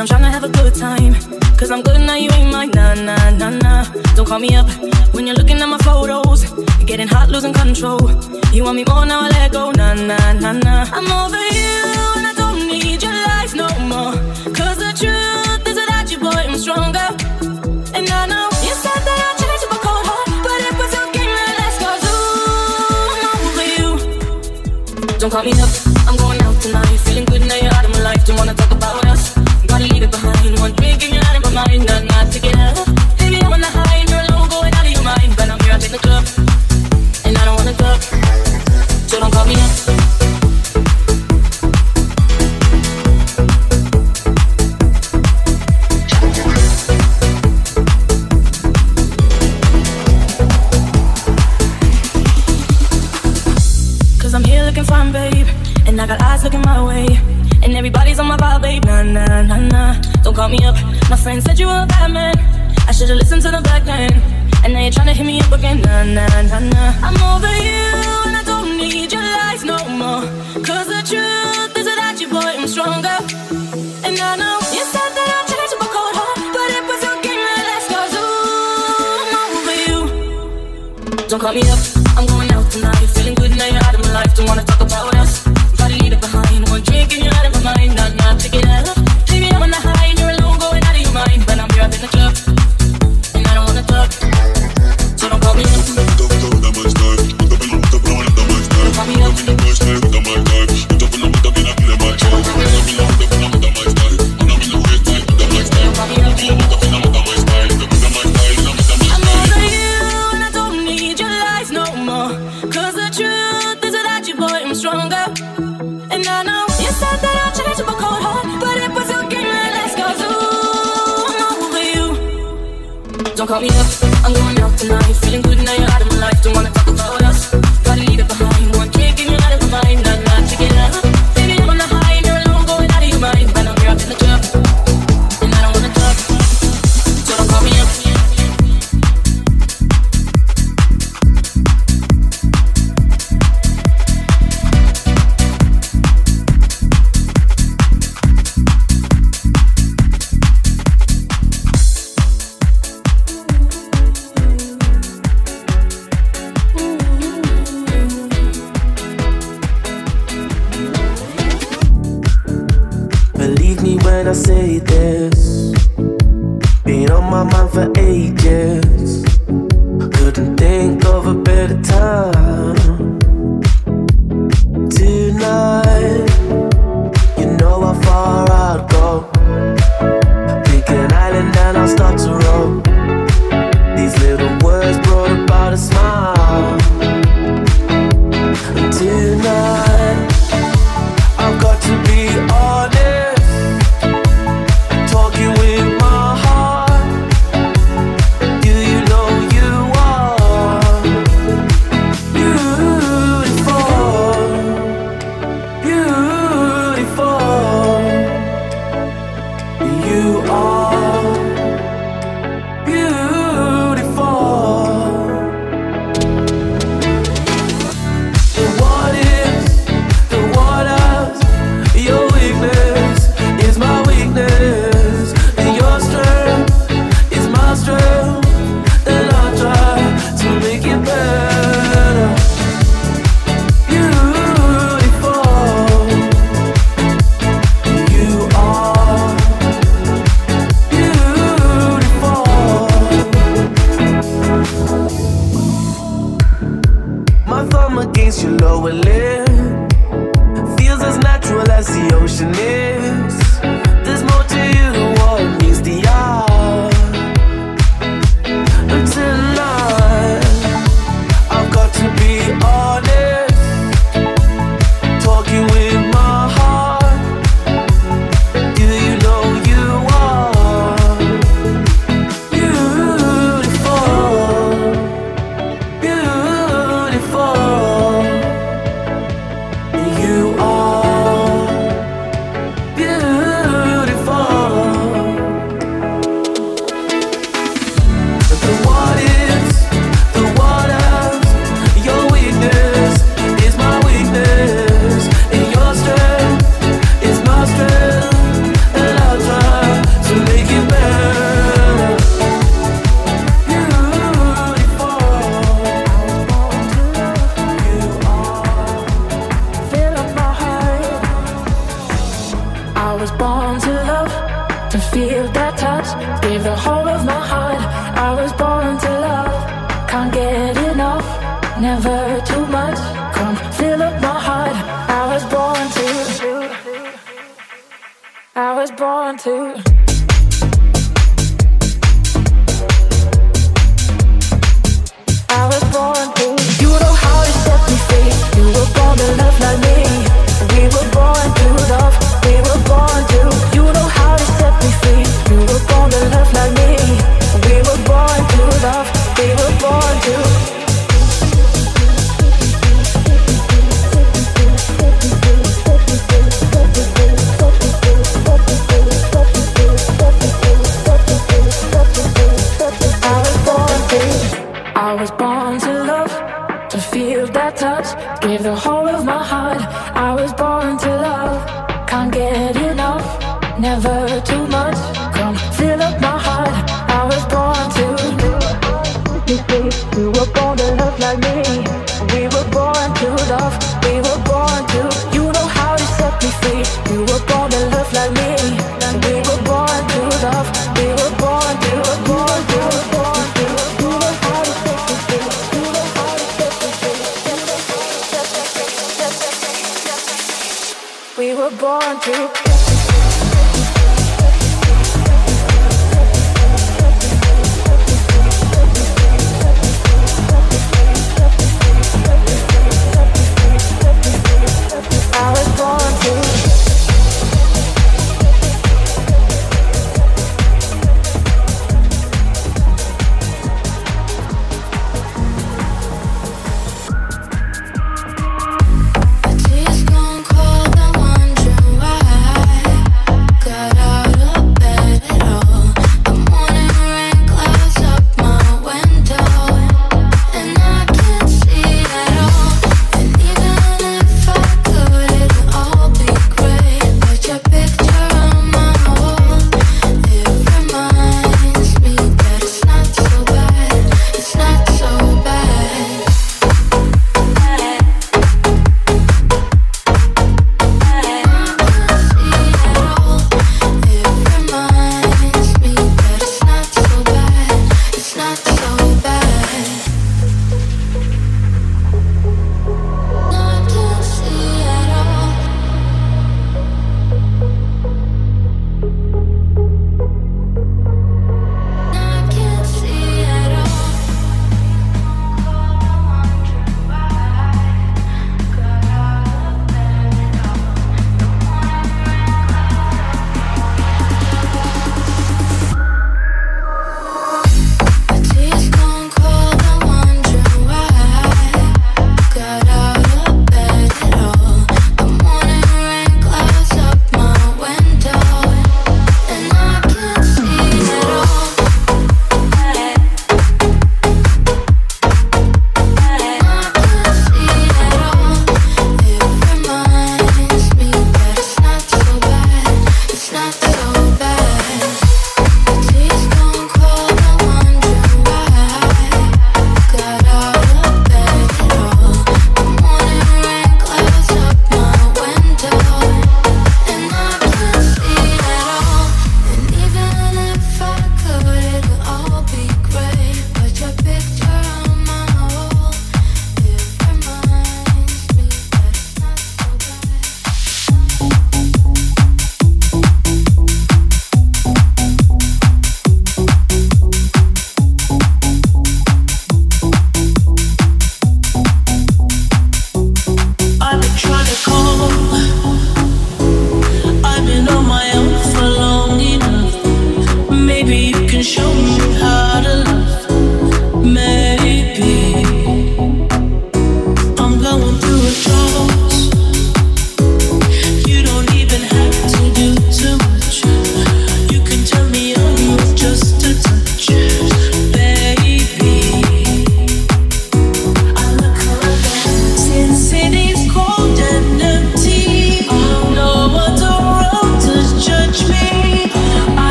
I'm trying to have a good time. Cause I'm good now, you ain't mine. Nah, nah, nah, nah. Don't call me up when you're looking at my photos. You're getting hot, losing control. You want me more now, I let go. Nah, nah, nah, nah. I'm over you and I don't need your life no more. Cause the truth is that you, boy, I'm stronger. And I know you said that I changed my cold heart, but it was your game that last cause ooh, I'm over you. Don't call me up, I'm going out tonight. Feeling good now, you're out of my life. Don't wanna talk about it leave it behind. One drink and you're out of my mind. me up.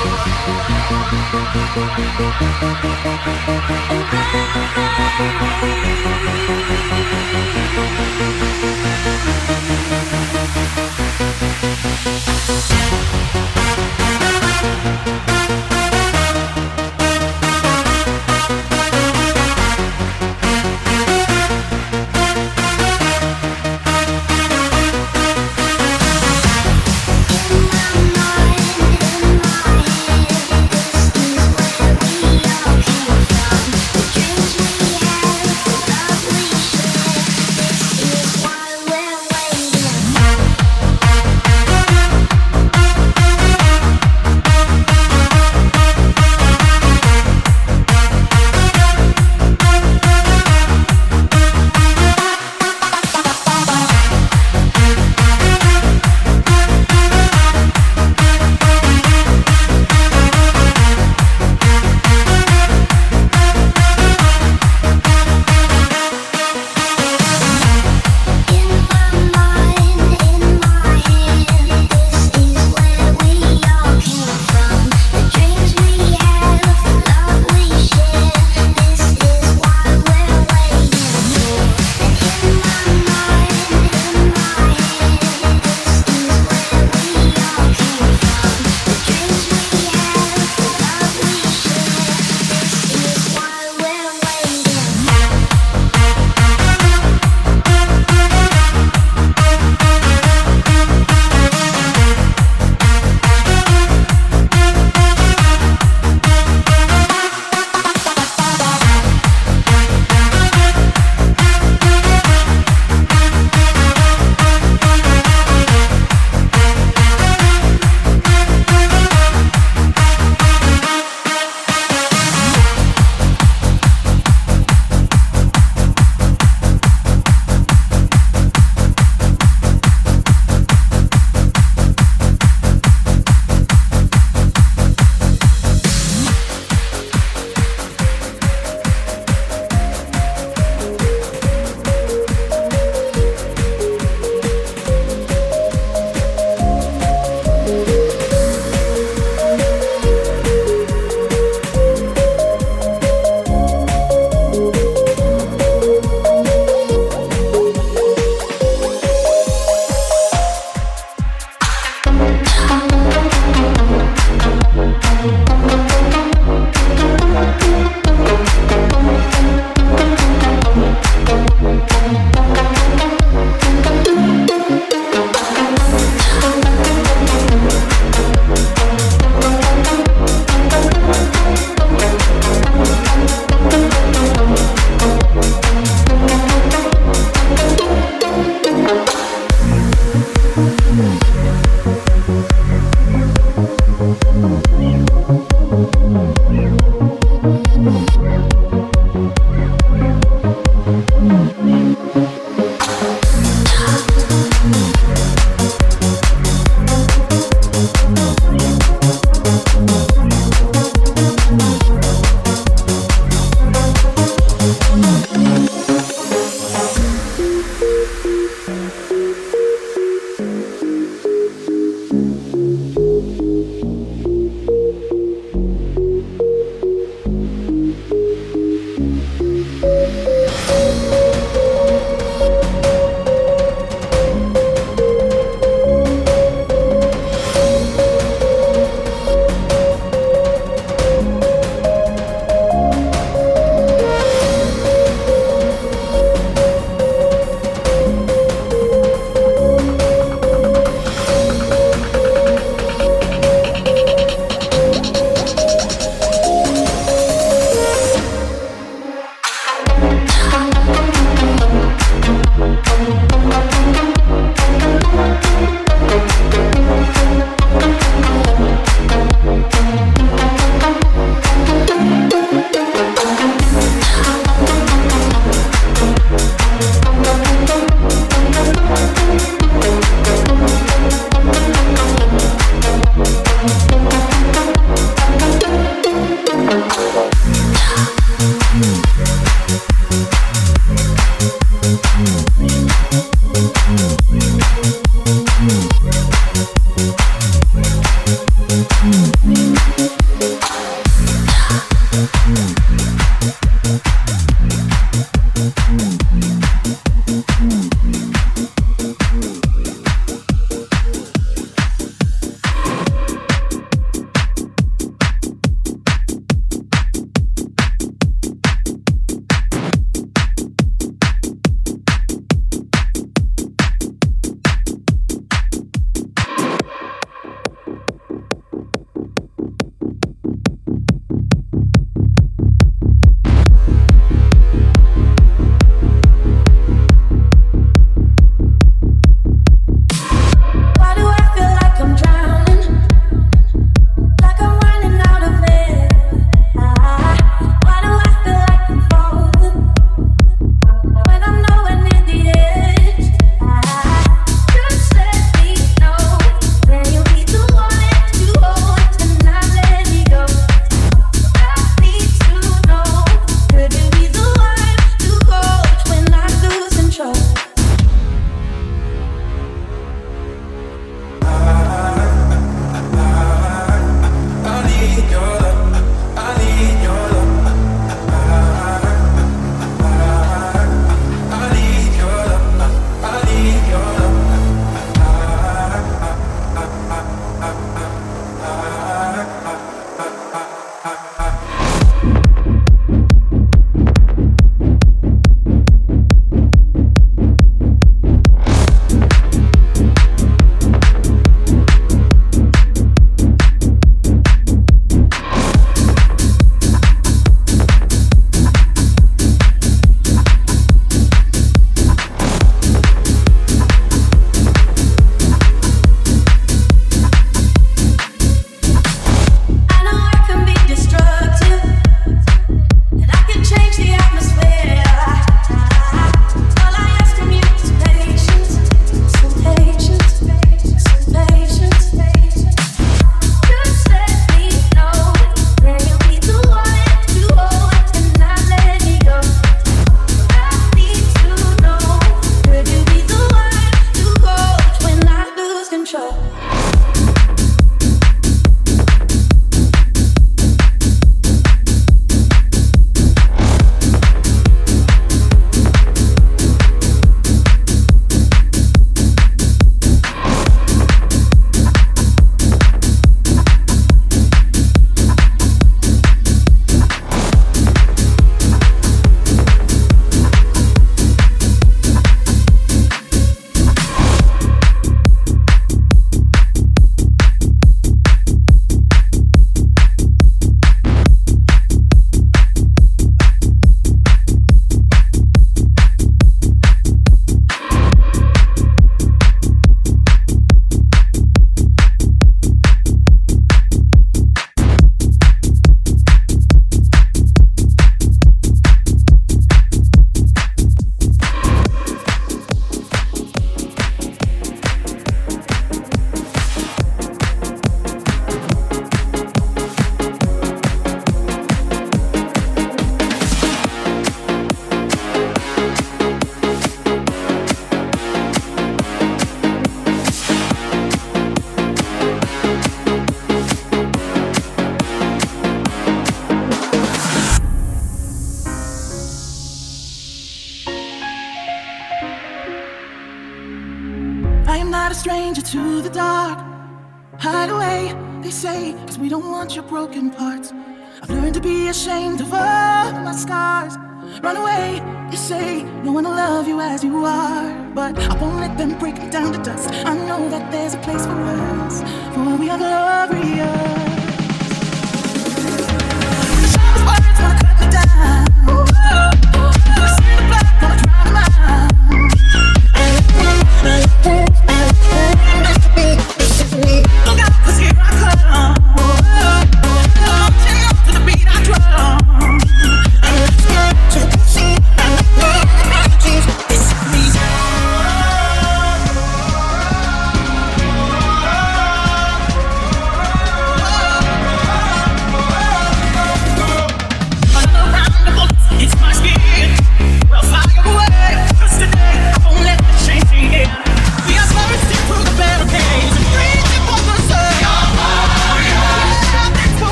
Thank you.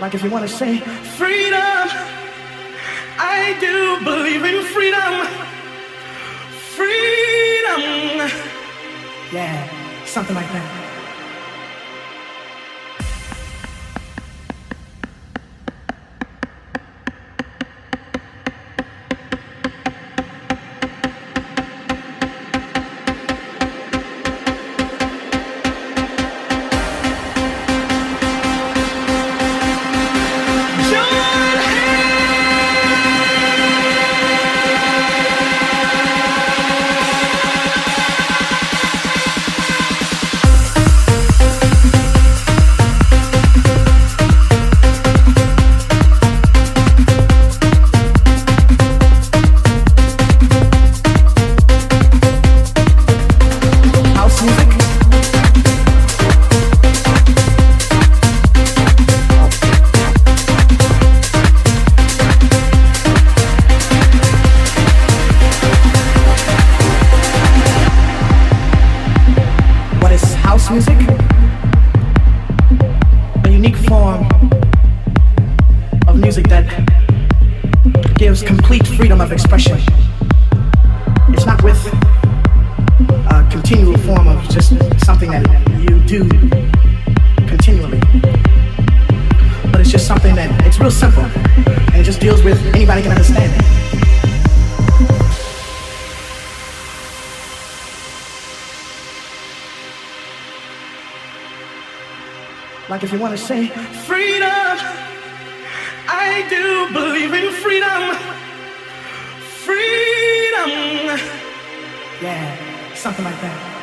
Like if you want to say, freedom, I do believe in freedom. Freedom. Yeah, something like that. Want to say, freedom. I do believe in freedom. Freedom. Yeah, something like that.